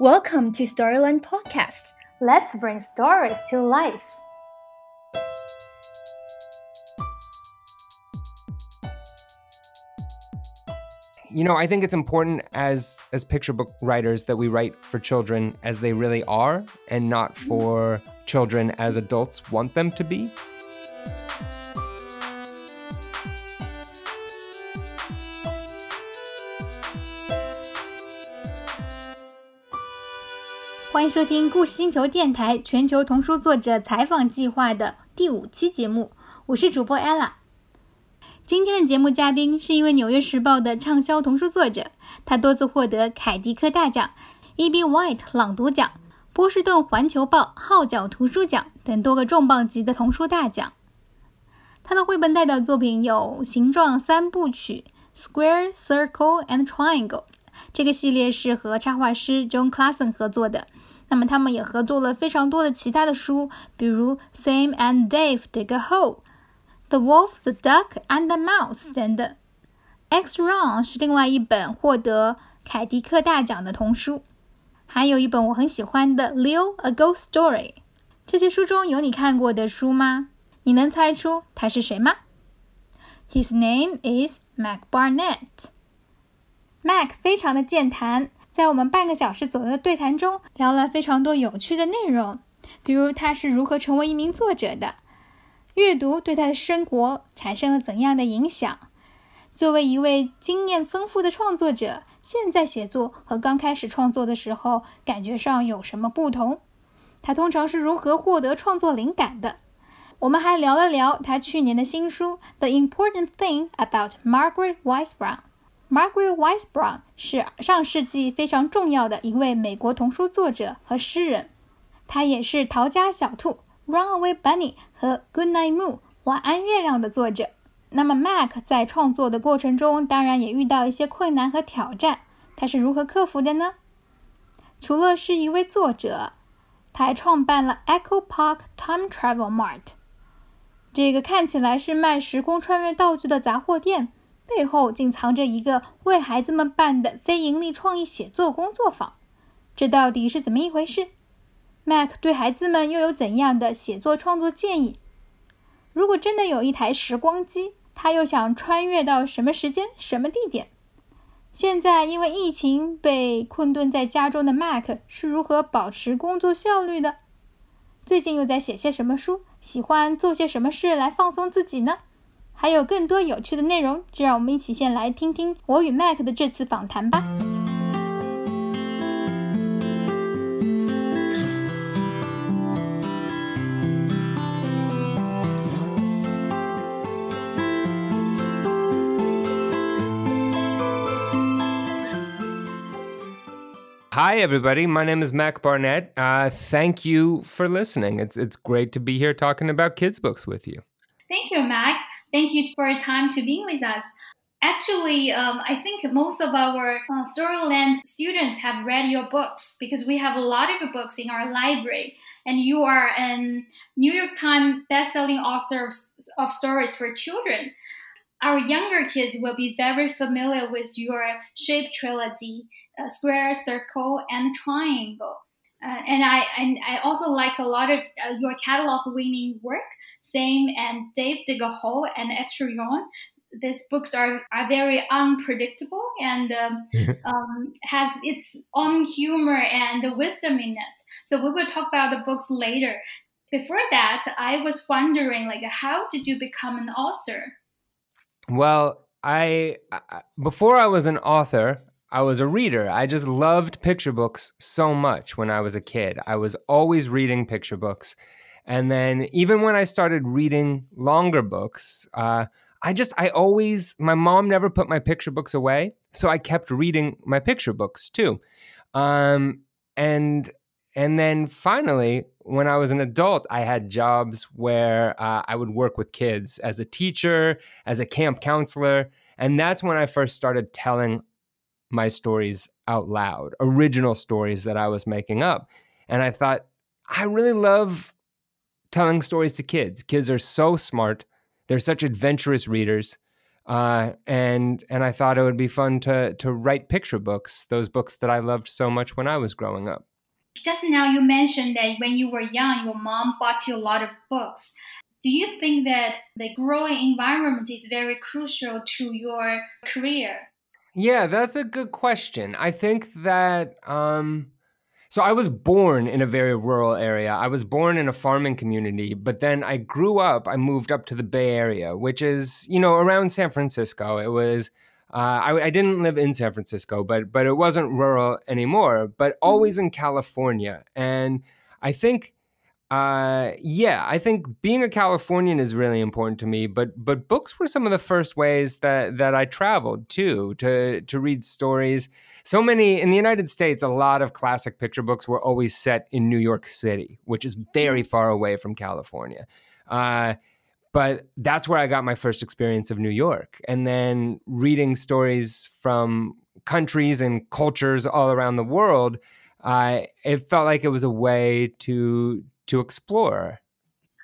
Welcome to Storyland Podcast. Let's bring stories to life. You know, I think it's important as as picture book writers that we write for children as they really are and not mm-hmm. for children as adults want them to be. 收听故事星球电台全球童书作者采访计划的第五期节目，我是主播 Ella。今天的节目嘉宾是一位《纽约时报》的畅销童书作者，他多次获得凯迪克大奖、E.B. White 朗读奖、波士顿环球报号角图书奖等多个重磅级的童书大奖。他的绘本代表作品有《形状三部曲》（Square, Circle and Triangle），这个系列是和插画师 John Clason 合作的。那么他们也合作了非常多的其他的书，比如《Sam and Dave Dig a Hole》、《The Wolf, the Duck and the Mouse》等等。《Extra Yarn》是另外一本获得凯迪克大奖的童书，还有一本我很喜欢的《Leo: A Ghost Story》。这些书中有你看过的书吗？你能猜出他是谁吗？His name is Mac Barnett。Mac 非常的健谈，在我们半个小时左右的对谈中，聊了非常多有趣的内容，比如他是如何成为一名作者的，阅读对他的生活产生了怎样的影响，作为一位经验丰富的创作者，现在写作和刚开始创作的时候感觉上有什么不同？他通常是如何获得创作灵感的？我们还聊了聊他去年的新书《The Important Thing About Margaret Wise Brown》。Margaret Wise Brown 是上世纪非常重要的一位美国童书作者和诗人，他也是《逃家小兔》（Runaway Bunny） 和《Good Night Moon》（晚安月亮）的作者。那么，Mac 在创作的过程中，当然也遇到一些困难和挑战，他是如何克服的呢？除了是一位作者，他还创办了 Echo Park Time Travel Mart，这个看起来是卖时空穿越道具的杂货店。背后竟藏着一个为孩子们办的非盈利创意写作工作坊，这到底是怎么一回事？Mac 对孩子们又有怎样的写作创作建议？如果真的有一台时光机，他又想穿越到什么时间、什么地点？现在因为疫情被困顿在家中的 Mac 是如何保持工作效率的？最近又在写些什么书？喜欢做些什么事来放松自己呢？还有更多有趣的内容，就让我们一起先来听听我与 Mac 的这次访谈吧。Hi, everybody. My name is Mac Barnett. Uh, thank you for listening. It's it's great to be here talking about kids' books with you. Thank you, Mac. Thank you for your time to being with us. Actually, um, I think most of our uh, Storyland students have read your books because we have a lot of books in our library, and you are a New York Times best-selling author of, of stories for children. Our younger kids will be very familiar with your shape trilogy, uh, square, circle, and triangle. Uh, and I and I also like a lot of uh, your Caldecott winning work Sam and Dave Hole and Yarn. These books are, are very unpredictable and um, um, has its own humor and wisdom in it. So we will talk about the books later. Before that, I was wondering, like, how did you become an author? Well, I before I was an author, I was a reader. I just loved picture books so much when I was a kid. I was always reading picture books. And then even when I started reading longer books, uh, I just, I always, my mom never put my picture books away. So I kept reading my picture books too. Um, and, and then finally, when I was an adult, I had jobs where uh, I would work with kids as a teacher, as a camp counselor. And that's when I first started telling my stories out loud, original stories that I was making up. And I thought, I really love telling stories to kids. Kids are so smart. They're such adventurous readers. Uh, and and I thought it would be fun to to write picture books, those books that I loved so much when I was growing up. Just now, you mentioned that when you were young, your mom bought you a lot of books. Do you think that the growing environment is very crucial to your career? Yeah, that's a good question. I think that um, so I was born in a very rural area. I was born in a farming community, but then I grew up, I moved up to the Bay Area, which is, you know, around San Francisco. It was uh, I, I, didn't live in San Francisco, but but it wasn't rural anymore, but always in California. And I think uh, yeah, I think being a Californian is really important to me. But but books were some of the first ways that that I traveled too to to read stories. So many in the United States, a lot of classic picture books were always set in New York City, which is very far away from California. Uh, but that's where I got my first experience of New York, and then reading stories from countries and cultures all around the world. Uh, it felt like it was a way to to explore.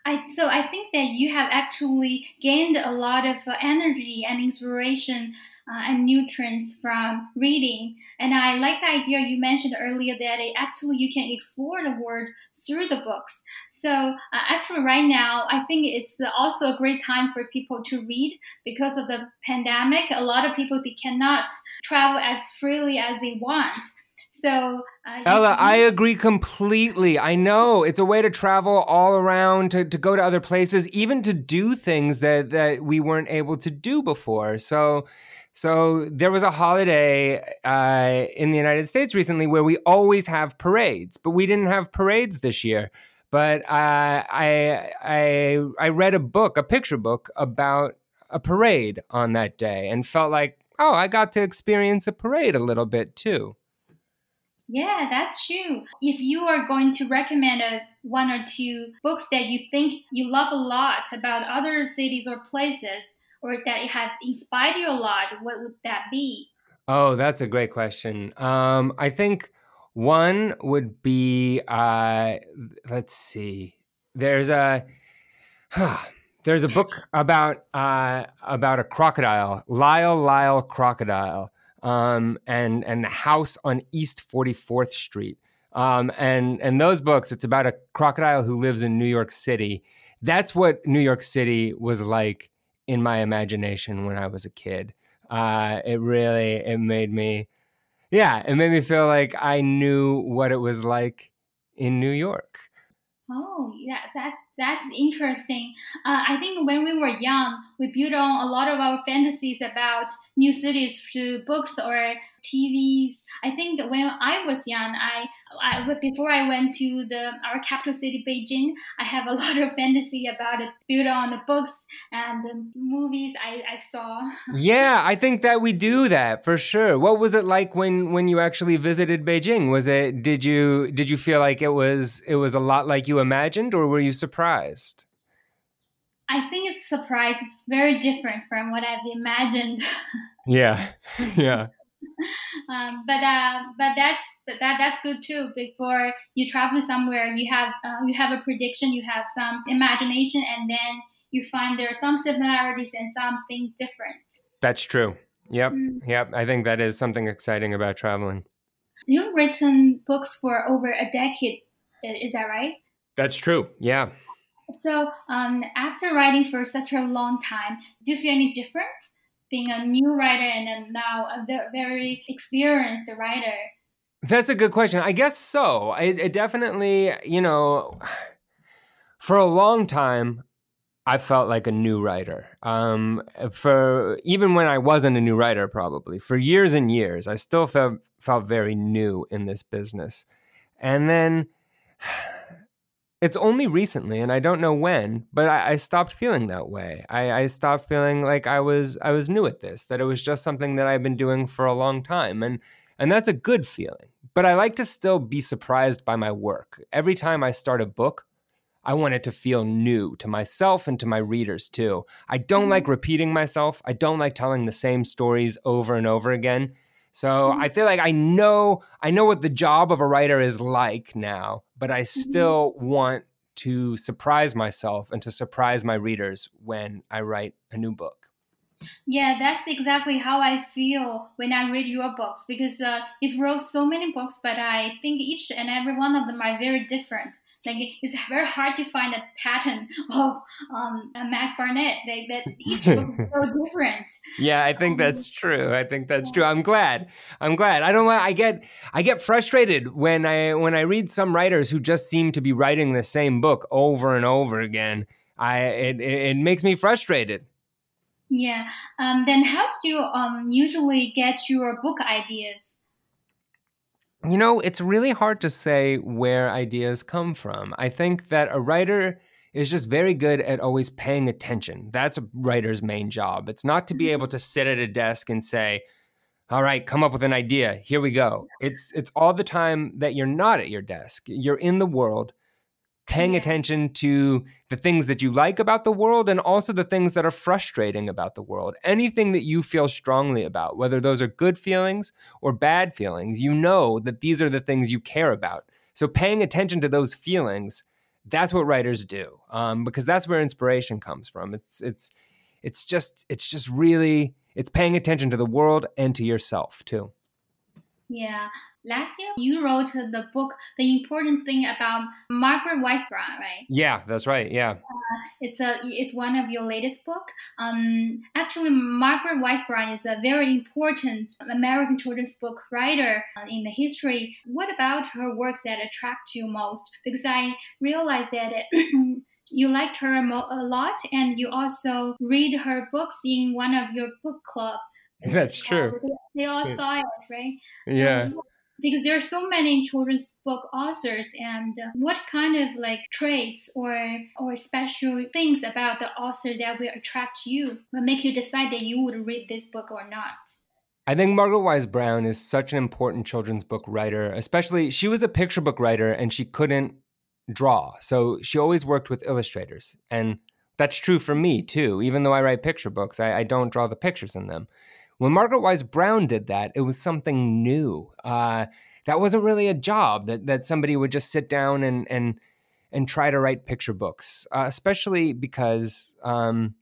I, so I think that you have actually gained a lot of uh, energy and inspiration uh, and nutrients from reading. And I like the idea you mentioned earlier that it, actually you can explore the world through the books. So uh, actually, right now, I think it's also a great time for people to read because of the pandemic. A lot of people they cannot travel as freely as they want. So, uh, Ella, can- I agree completely. I know it's a way to travel all around, to, to go to other places, even to do things that, that we weren't able to do before. So, so there was a holiday uh, in the United States recently where we always have parades, but we didn't have parades this year. But uh, I, I, I read a book, a picture book about a parade on that day, and felt like, oh, I got to experience a parade a little bit too. Yeah, that's true. If you are going to recommend a, one or two books that you think you love a lot about other cities or places, or that have inspired you a lot, what would that be? Oh, that's a great question. Um, I think one would be uh, let's see. There's a there's a book about uh, about a crocodile, Lyle Lyle crocodile um, and and the house on East 44th Street. Um, and and those books, it's about a crocodile who lives in New York City. That's what New York City was like in my imagination when I was a kid. Uh, it really it made me, yeah, it made me feel like I knew what it was like in New York. Oh, yeah, that's that's interesting. Uh, I think when we were young, we built on a lot of our fantasies about new cities through books or TVs. I think that when I was young, I, I before I went to the our capital city Beijing, I have a lot of fantasy about it, built on the books and the movies I, I saw. yeah, I think that we do that for sure. What was it like when when you actually visited Beijing? Was it did you did you feel like it was it was a lot like you imagined, or were you surprised? I think it's surprise. It's very different from what I've imagined. yeah, yeah. um, but uh, but that's that that's good too. Before you travel somewhere, you have uh, you have a prediction, you have some imagination, and then you find there are some similarities and something different. That's true. Yep, mm. yep. I think that is something exciting about traveling. You've written books for over a decade. Is that right? That's true. Yeah. So, um, after writing for such a long time, do you feel any different? Being a new writer and now a very experienced writer? That's a good question. I guess so. It definitely, you know, for a long time, I felt like a new writer. Um, for even when I wasn't a new writer, probably for years and years, I still felt felt very new in this business. And then it's only recently, and I don't know when, but I, I stopped feeling that way. I, I, stopped feeling like I was I was new at this, that it was just something that I've been doing for a long time, and and that's a good feeling. But I like to still be surprised by my work. Every time I start a book, I want it to feel new to myself and to my readers too. I don't like mm-hmm. repeating myself. I don't like telling the same stories over and over again. So mm-hmm. I feel like I know I know what the job of a writer is like now, but I mm-hmm. still mm-hmm. want to surprise myself and to surprise my readers when I write a new book. Yeah, that's exactly how I feel when I read your books because uh, you've wrote so many books, but I think each and every one of them are very different. Like it's very hard to find a pattern of um, Mac Barnett. Like that each book is so different. Yeah, I think um, that's true. I think that's true. I'm glad. I'm glad. I don't. I get. I get frustrated when I when I read some writers who just seem to be writing the same book over and over again. I it, it makes me frustrated. Yeah. Um, then how do you um, usually get your book ideas? You know, it's really hard to say where ideas come from. I think that a writer is just very good at always paying attention. That's a writer's main job. It's not to be able to sit at a desk and say, "All right, come up with an idea. Here we go." It's it's all the time that you're not at your desk. You're in the world paying attention to the things that you like about the world and also the things that are frustrating about the world. Anything that you feel strongly about, whether those are good feelings or bad feelings, you know that these are the things you care about. So paying attention to those feelings, that's what writers do, um, because that's where inspiration comes from. It's it's it's just it's just really it's paying attention to the world and to yourself too. Yeah, last year you wrote the book the important thing about margaret wise brown right? Yeah that's right yeah. Uh, it's a it's one of your latest book. Um actually margaret wise brown is a very important american children's book writer in the history. What about her works that attract you most? Because i realized that it, you liked her a lot and you also read her books in one of your book club. That's true. They all saw it right? Yeah because there are so many children's book authors and what kind of like traits or or special things about the author that will attract you will make you decide that you would read this book or not I think Margaret Wise Brown is such an important children's book writer, especially she was a picture book writer and she couldn't draw. So she always worked with illustrators. And that's true for me too. Even though I write picture books, I, I don't draw the pictures in them. When Margaret Wise Brown did that, it was something new. Uh, that wasn't really a job that that somebody would just sit down and and and try to write picture books, uh, especially because um,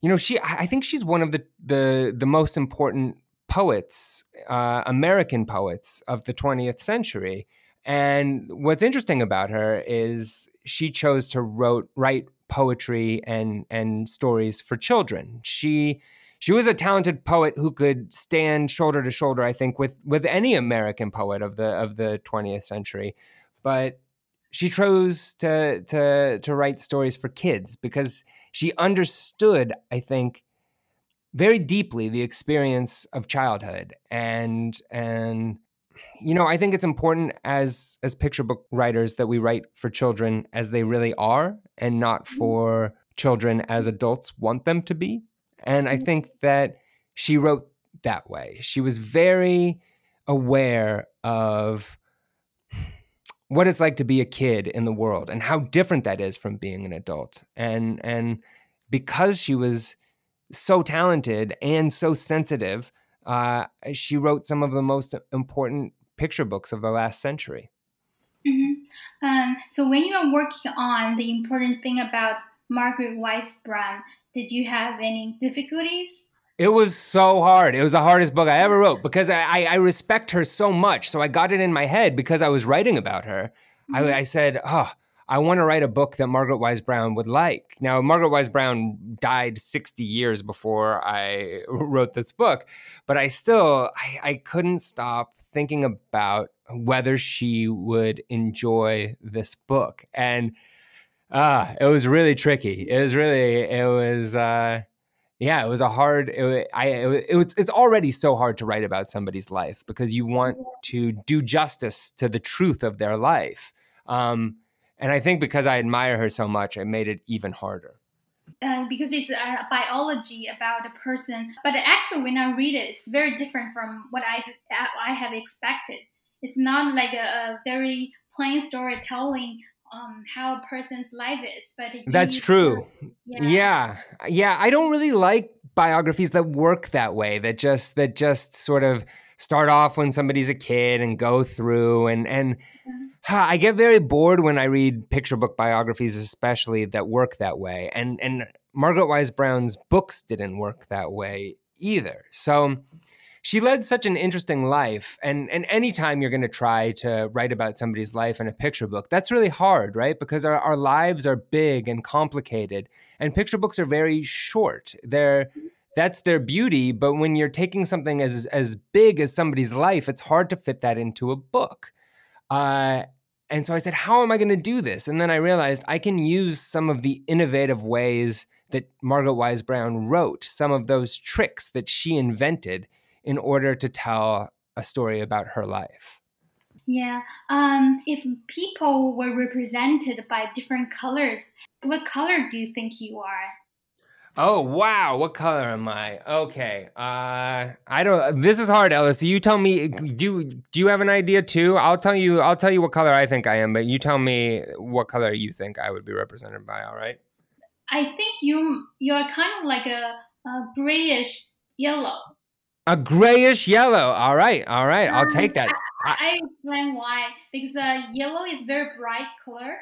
you know she. I think she's one of the the the most important poets, uh, American poets of the 20th century. And what's interesting about her is she chose to wrote, write poetry and and stories for children. She she was a talented poet who could stand shoulder to shoulder, I think, with with any American poet of the of the 20th century. But she chose to to to write stories for kids because she understood, I think, very deeply the experience of childhood and and you know i think it's important as as picture book writers that we write for children as they really are and not mm-hmm. for children as adults want them to be and I mm-hmm. think that she wrote that way. She was very aware of what it's like to be a kid in the world and how different that is from being an adult. And and because she was so talented and so sensitive, uh, she wrote some of the most important picture books of the last century. Mm-hmm. Um, so when you are working on the important thing about Margaret Wise Brown, did you have any difficulties? It was so hard. It was the hardest book I ever wrote because I, I, I respect her so much. So I got it in my head because I was writing about her. Mm-hmm. I, I said, oh, I want to write a book that Margaret Wise Brown would like. Now, Margaret Wise Brown died 60 years before I wrote this book, but I still I, I couldn't stop thinking about whether she would enjoy this book. And Ah, it was really tricky. It was really, it was, uh, yeah, it was a hard. It, I, it, it was. It's already so hard to write about somebody's life because you want to do justice to the truth of their life. Um, and I think because I admire her so much, it made it even harder. Uh, because it's a biology about a person, but actually, when I read it, it's very different from what I I have expected. It's not like a, a very plain storytelling um, how a person's life is. But that's true. Yeah. yeah, yeah. I don't really like biographies that work that way. That just that just sort of start off when somebody's a kid and go through and and. I get very bored when I read picture book biographies, especially that work that way. And and Margaret Wise Brown's books didn't work that way either. So she led such an interesting life. And, and anytime you're going to try to write about somebody's life in a picture book, that's really hard, right? Because our, our lives are big and complicated, and picture books are very short. They're that's their beauty. But when you're taking something as as big as somebody's life, it's hard to fit that into a book. Uh, and so I said, how am I going to do this? And then I realized I can use some of the innovative ways that Margaret Wise Brown wrote, some of those tricks that she invented in order to tell a story about her life. Yeah. Um, if people were represented by different colors, what color do you think you are? Oh wow, what color am I? Okay, uh, I don't. This is hard, Ella. So you tell me. Do do you have an idea too? I'll tell you. I'll tell you what color I think I am, but you tell me what color you think I would be represented by. All right. I think you you're kind of like a, a grayish yellow. A grayish yellow. All right, all right. I'll take that. I, I explain why because uh, yellow is very bright color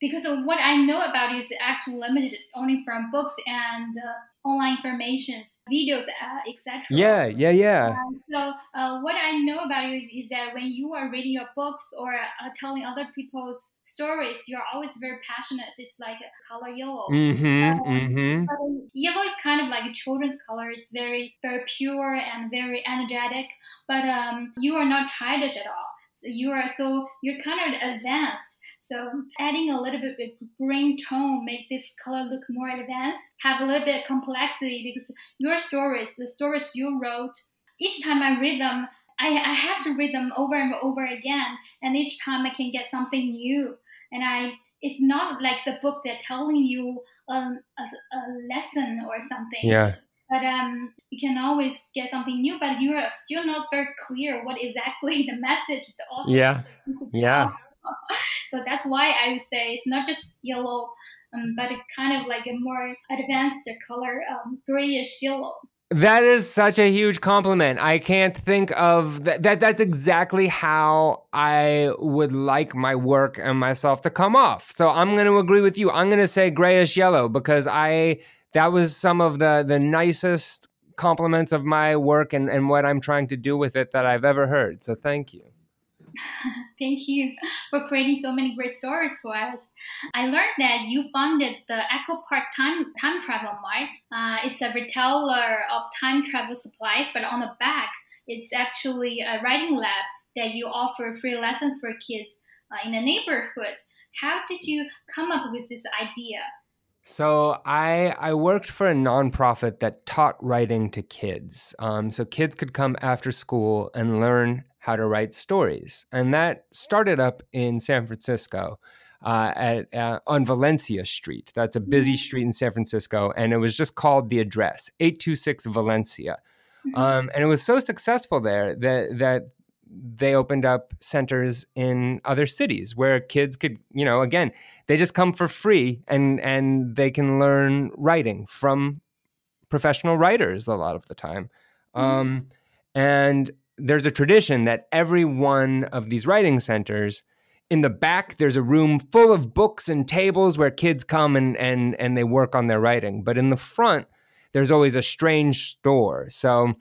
because of what I know about you is actually limited only from books and uh, online information, videos, uh, etc. Yeah, yeah, yeah. Um, so uh, what I know about you is, is, that when you are reading your books or uh, telling other people's stories, you're always very passionate. It's like color yellow. Mm-hmm, mm-hmm. Yellow is kind of like a children's color. It's very, very pure and very energetic. But um, you are not childish at all. So you are so you're kind of advanced so adding a little bit of green tone make this color look more advanced, have a little bit of complexity because your stories, the stories you wrote, each time I read them, I, I have to read them over and over again, and each time I can get something new. And I, it's not like the book they're telling you a, a, a lesson or something. Yeah but um, you can always get something new. But you are still not very clear what exactly the message the author. Yeah, yeah. so that's why I would say it's not just yellow, um, but it's kind of like a more advanced color, um, grayish yellow. That is such a huge compliment. I can't think of that, that. That's exactly how I would like my work and myself to come off. So I'm going to agree with you. I'm going to say grayish yellow because I that was some of the the nicest compliments of my work and, and what I'm trying to do with it that I've ever heard. So thank you. Thank you for creating so many great stories for us. I learned that you founded the Echo Park Time Time Travel Mart. Uh, it's a retailer of time travel supplies, but on the back, it's actually a writing lab that you offer free lessons for kids uh, in the neighborhood. How did you come up with this idea? So I I worked for a nonprofit that taught writing to kids. Um, so kids could come after school and learn how to write stories. And that started up in San Francisco. Uh, at uh, on Valencia Street. That's a busy mm-hmm. street in San Francisco, and it was just called the address 826 Valencia. Mm-hmm. Um, and it was so successful there that that they opened up centers in other cities where kids could, you know, again, they just come for free and and they can learn writing from professional writers a lot of the time. Mm-hmm. Um, and there's a tradition that every one of these writing centers in the back there's a room full of books and tables where kids come and and and they work on their writing. But in the front there's always a strange store. So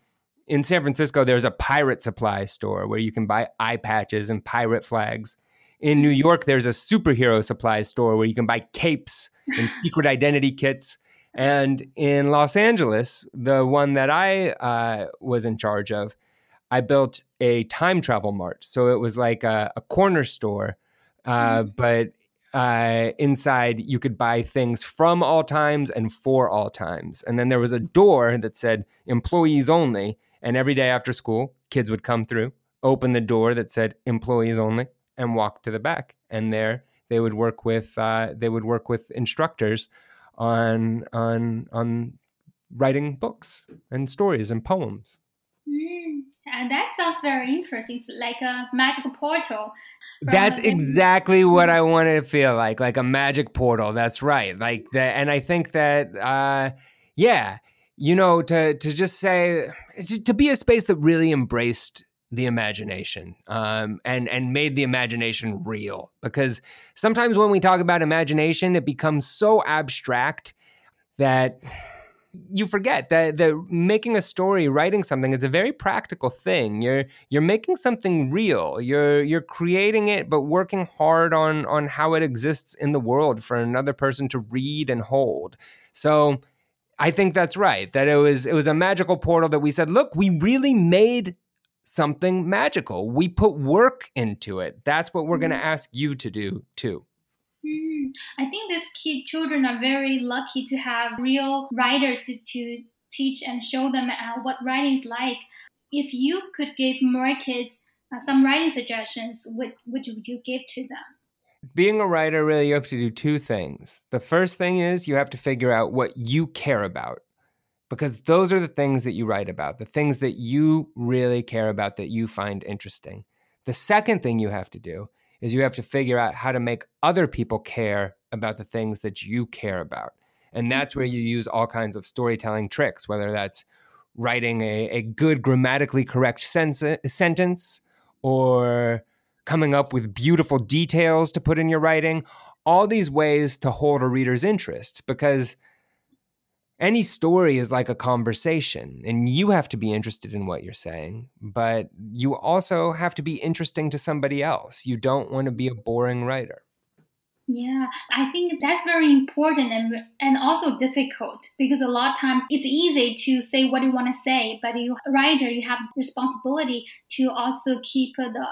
in San Francisco there's a pirate supply store where you can buy eye patches and pirate flags. In New York there's a superhero supply store where you can buy capes and secret identity kits. And in Los Angeles the one that I uh, was in charge of I built a time travel mart. So it was like a, a corner store, uh, mm-hmm. but uh, inside you could buy things from all times and for all times. And then there was a door that said employees only. And every day after school, kids would come through, open the door that said employees only, and walk to the back. And there they would work with uh, they would work with instructors on on on writing books and stories and poems. And that sounds very interesting. It's like a magical portal. That's exactly what I wanted to feel like, like a magic portal. That's right. Like that. And I think that, uh, yeah, you know, to, to just say, to be a space that really embraced the imagination um, and and made the imagination real because sometimes when we talk about imagination it becomes so abstract that you forget that that making a story, writing something, is a very practical thing. You're you're making something real. You're you're creating it, but working hard on on how it exists in the world for another person to read and hold. So I think that's right. That it was it was a magical portal that we said, look, we really made something magical. We put work into it. That's what we're going to mm-hmm. ask you to do too. I think these kid children are very lucky to have real writers to, teach and show them uh, what writing is like. If you could give more kids uh, some writing suggestions, what would you give to them? Being a writer, really, you have to do two things. The first thing is you have to figure out what you care about because those are the things that you write about, the things that you really care about that you find interesting. The second thing you have to do is you have to figure out how to make other people care about the things that you care about. And that's where mm-hmm. you use all kinds of storytelling tricks, whether that's writing a, a good grammatically correct sense, uh, sentence or coming up with beautiful details to put in your writing, all these ways to hold a reader's interest because – any story is like a conversation and you have to be interested in what you're saying but you also have to be interesting to somebody else. You don't want to be a boring writer. Yeah i think that's very important and, and also difficult because a lot of times it's easy to say what you want to say but you writer you have responsibility to also keep the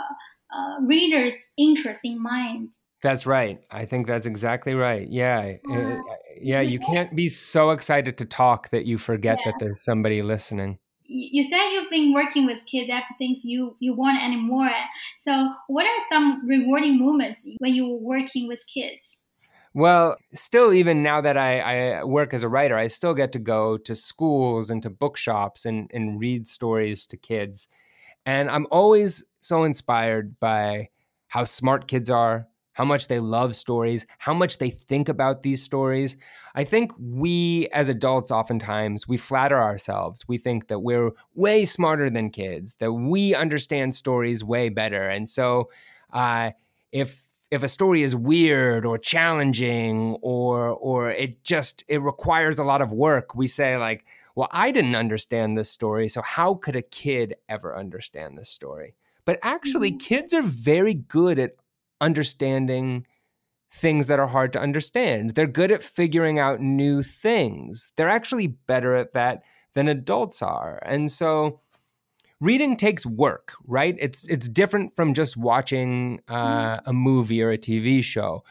uh, reader's interest in mind that's right. I think that's exactly right. Yeah. Uh, yeah. You can't be so excited to talk that you forget yeah. that there's somebody listening. You said you've been working with kids after things you, you want anymore. So, what are some rewarding moments when you were working with kids? Well, still, even now that I, I, work as a writer, I still get to go to schools and to bookshops and, and read stories to kids. And I'm always so inspired by how smart kids are, how much they love stories, how much they think about these stories. I think we as adults oftentimes we flatter ourselves. We think that we're way smarter than kids, that we understand stories way better. And so uh, if if a story is weird or challenging or or it just it requires a lot of work, we say like, well, I didn't understand this story, so how could a kid ever understand this story? But actually, mm-hmm. kids are very good at understanding things that are hard to understand. They're good at figuring out new things. They're actually better at that than adults are. And so reading takes work, right? It's it's different from just watching uh, mm. a movie or a TV show.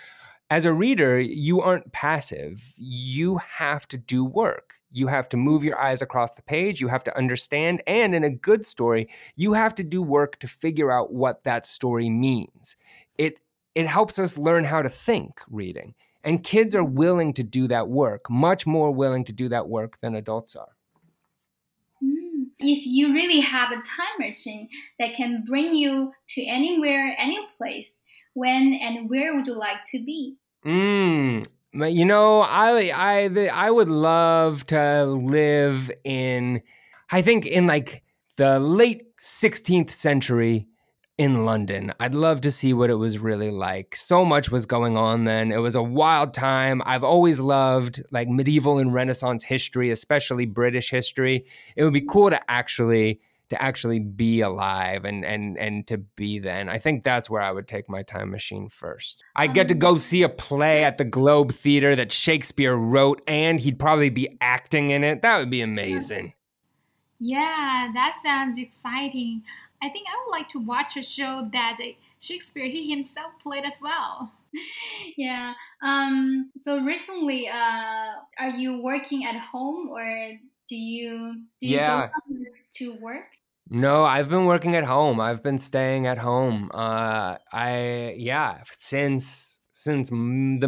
As a reader, you aren't passive. You have to do work. You have to move your eyes across the page. You have to understand. And in a good story, you have to do work to figure out what that story means it it helps us learn how to think reading. And kids are willing to do that work, much more willing to do that work than adults are. Hmm. If you really have a time machine that can bring you to anywhere, any place, when and where would you like to be? Mm, you know, I I I would love to live in I think in like the late 16th century in London. I'd love to see what it was really like. So much was going on then. It was a wild time. I've always loved like medieval and Renaissance history, especially British history. It would be cool to actually to actually be alive and and and to be then. I think that's where I would take my time machine first. I'd get to um, go see a play at the Globe Theater that Shakespeare wrote and he'd probably be acting in it. That would be amazing. Yeah, that sounds exciting. I think I would like to watch a show that Shakespeare he himself played as well. yeah. Um. So recently, uh, are you working at home or do you do you yeah. go to work? No, I've been working at home. I've been staying at home. Uh, I yeah, since since the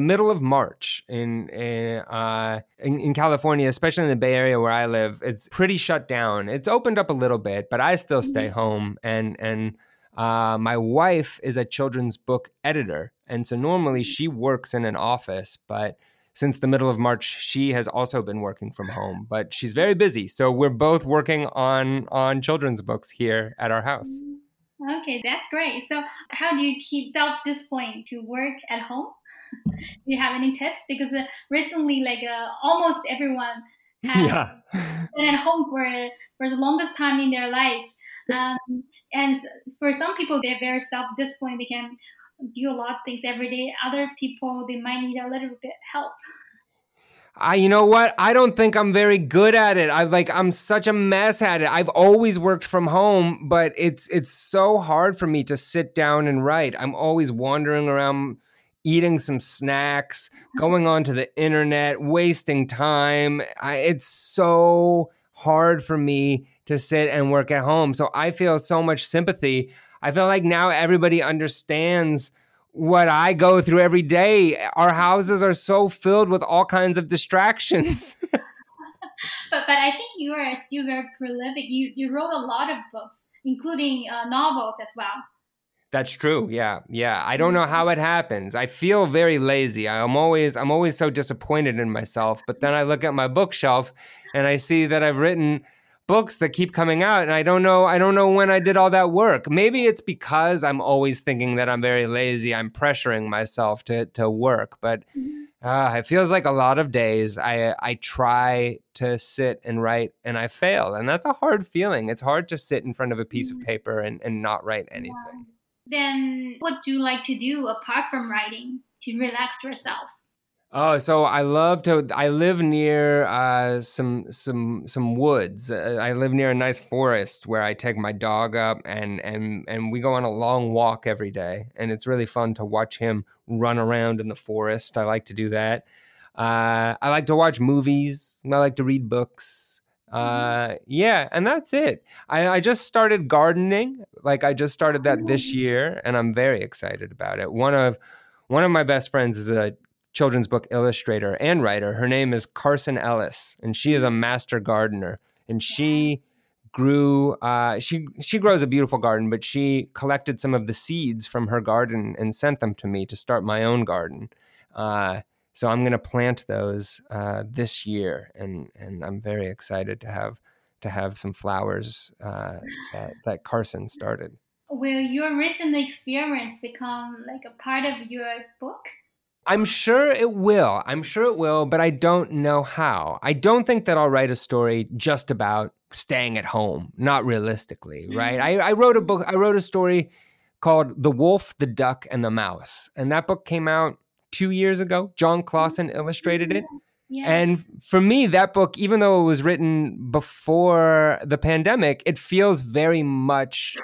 middle of March in in, uh, in, in California, especially in the Bay Area where I live. It's pretty shut down. It's opened up a little bit, but I still stay mm-hmm. home. And and uh, my wife is a children's book editor, and so normally she works in an office, but since the middle of March, she has also been working from home, but she's very busy. So we're both working on on children's books here at our house. Okay, that's great. So, how do you keep self discipline to work at home? Do you have any tips? Because uh, recently, like uh, almost everyone has Yeah. been at home for for the longest time in their life. Um, and for some people, they're very self-disciplined. They can do a lot of things every day. Other people, they might need a little bit help. I, you know what? I don't think I'm very good at it. I like I'm such a mess at it. I've always worked from home, but it's it's so hard for me to sit down and write. I'm always wandering around eating some snacks, going onto the internet, wasting time. I, it's so hard for me to sit and work at home. So I feel so much sympathy. I feel like now everybody understands what I go through every day. Our houses are so filled with all kinds of distractions. But but I think you are still very prolific. You you wrote a lot of books, including uh, novels as well. That's true. Yeah. Yeah. I don't know how it happens. I feel very lazy. I'm always I'm always so disappointed in myself, but then I look at my bookshelf and I see that I've written books that keep coming out and I don't know I don't know when I did all that work. Maybe it's because I'm always thinking that I'm very lazy. I'm pressuring myself to to work, but uh, it feels like a lot of days I I try to sit and write and I fail, and that's a hard feeling. It's hard to sit in front of a piece of paper and, and not write anything. Then what do you like to do apart from writing to relax yourself? Oh, so I love to. I live near uh, some some some woods. Uh, I live near a nice forest where I take my dog up and and and we go on a long walk every day, and it's really fun to watch him run around in the forest. I like to do that. Uh, I like to watch movies. I like to read books. Uh, yeah, and that's it. I, I just started gardening. Like I just started that this year, and I'm very excited about it. One of one of my best friends is a children's book illustrator and writer. Her name is Carson Ellis, and she is a master gardener. And she grew uh, she she grows a beautiful garden, but she collected some of the seeds from her garden and sent them to me to start my own garden. Uh, so I'm going to plant those uh, this year, and and I'm very excited to have to have some flowers uh, that that Carson started. Will your recent experience become like a part of your book? I'm sure it will. I'm sure it will, but I don't know how. I don't think that I'll write a story just about staying at home, not realistically, right? Mhm. I, I wrote a book, I wrote a story called The Wolf, the Duck, and the Mouse. And that book came out two years ago. Jon Klassen illustrated it. Yeah. And for me, that book, even though it was written before the pandemic, it feels very much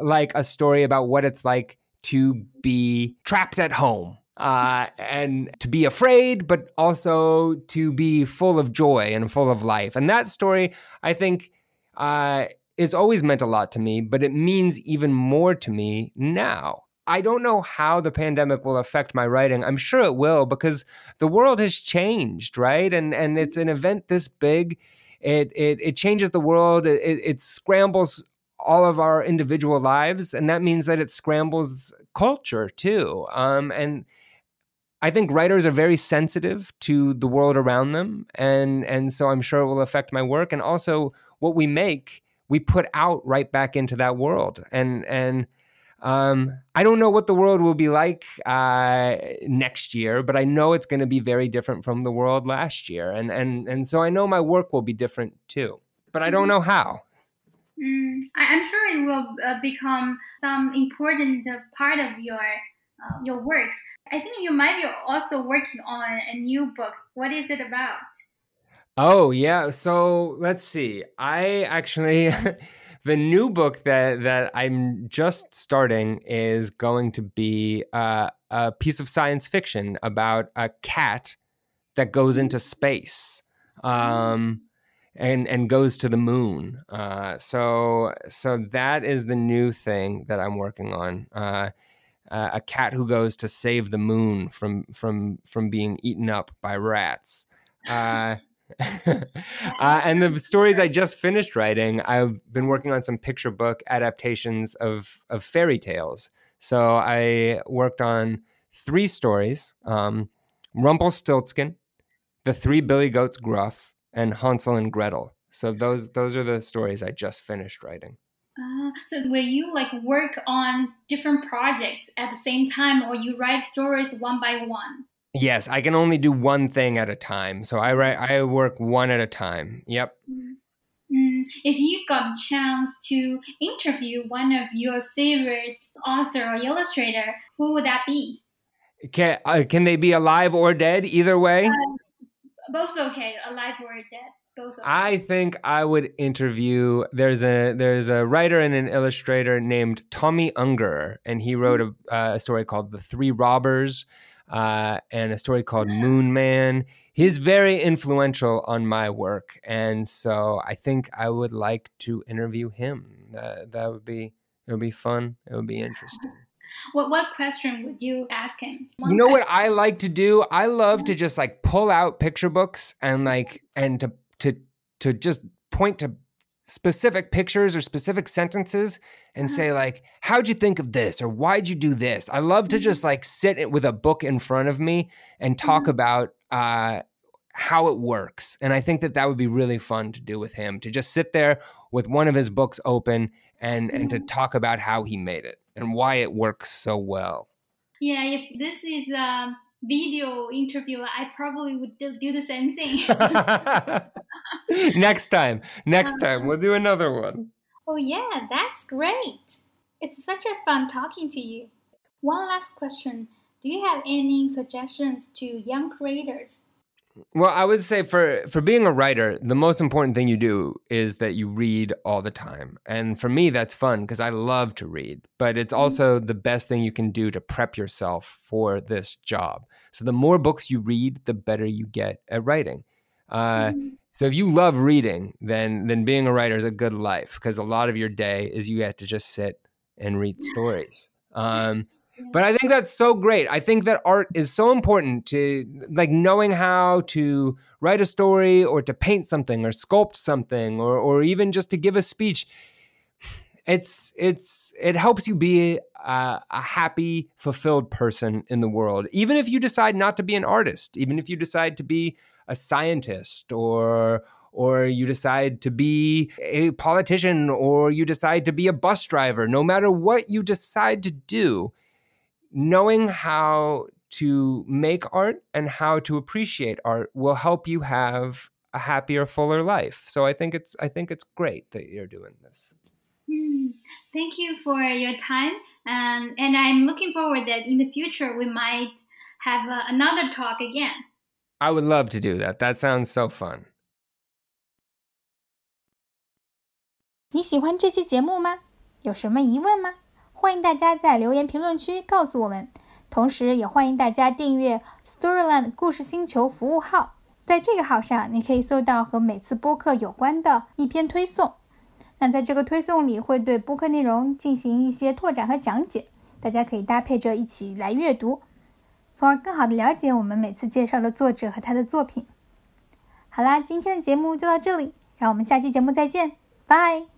like a story about what it's like to be trapped at home uh, and to be afraid, but also to be full of joy and full of life. And that story, I think, uh, it's always meant a lot to me, but it means even more to me now. I don't know how the pandemic will affect my writing. I'm sure it will because the world has changed, right? And and it's an event this big. It it, it changes the world. It, it scrambles all of our individual lives, and that means that it scrambles culture too. Um, and I think writers are very sensitive to the world around them, and and so I'm sure it will affect my work. And also, what we make, we put out right back into that world. And and um, I don't know what the world will be like uh, next year, but I know it's going to be very different from the world last year, and and and so I know my work will be different too. But I don't know how. Mm, I, I'm sure it will uh, become some important part of your uh, your works. I think you might be also working on a new book. What is it about? Oh yeah. So let's see. I actually the new book that that I'm just starting is going to be uh, a piece of science fiction about a cat that goes into space. Um, and and goes to the moon. Uh, so so that is the new thing that I'm working on. Uh, uh, a cat who goes to save the moon from from from being eaten up by rats. Uh, uh, and the stories I just finished writing, I've been working on some picture book adaptations of of fairy tales. So I worked on three stories: um, Rumpelstiltskin, the Three Billy Goats Gruff, and Hansel and Gretel. So those those are the stories I just finished writing. Uh, so will you like work on different projects at the same time or you write stories one by one? Yes, I can only do one thing at a time. So I write I work one at a time. Yep. Mm, if you got a chance to interview one of your favorite author or illustrator, who would that be? Can uh, can they be alive or dead? Either way. Uh, both okay, alive or dead. Both. I think I would interview. There's a there's a writer and an illustrator named Tomi Ungerer, and he wrote a, uh, a story called The Three Robbers, uh, and a story called Moon Man. He's very influential on my work, and so I think I would like to interview him. That that would be it would be fun. It would be interesting. What what question would you ask him? One you know question. what I like to do? I love to just like pull out picture books and like and to to to just point to specific pictures or specific sentences and say uh-huh. like how'd you think of this or why'd you do this i love to just mm-hmm. like sit with a book in front of me and talk mm-hmm. about uh, how it works and i think that that would be really fun to do with him to just sit there with one of his books open and and to talk about how he made it and why it works so well yeah if this is um video interview, I probably would do, do the same thing. next time, next time, um, we'll do another one. Oh, yeah, that's great. It's such a fun talking to you. One last question Do you have any suggestions to young creators? Well, I would say for for being a writer, the most important thing you do is that you read all the time. And for me that's fun because I love to read, but it's mm-hmm. also the best thing you can do to prep yourself for this job. So the more books you read, the better you get at writing. Uh, mm-hmm. So if you love reading, then then being a writer is a good life because a lot of your day is you get to just sit and read stories. Um, but I think that's so great. I think that art is so important to like knowing how to write a story or to paint something or sculpt something or or even just to give a speech. It's it's it helps you be a, a happy, fulfilled person in the world. Even if you decide not to be an artist, even if you decide to be a scientist or or you decide to be a politician or you decide to be a bus driver, no matter what you decide to do, knowing how to make art and how to appreciate art will help you have a happier, fuller life. So I think it's I think it's great that you're doing this. Hmm. Thank you for your time, um, and I'm looking forward that in the future we might have uh, another talk again. I would love to do that. That sounds so fun. 你喜欢这期节目吗？有什么疑问吗？欢迎大家在留言评论区告诉我们，同时也欢迎大家订阅 Storyland 故事星球服务号。在这个号上，你可以搜到和每次播客有关的一篇推送。那在这个推送里，会对播客内容进行一些拓展和讲解，大家可以搭配着一起来阅读，从而更好的了解我们每次介绍的作者和他的作品。好啦，今天的节目就到这里，让我们下期节目再见，拜。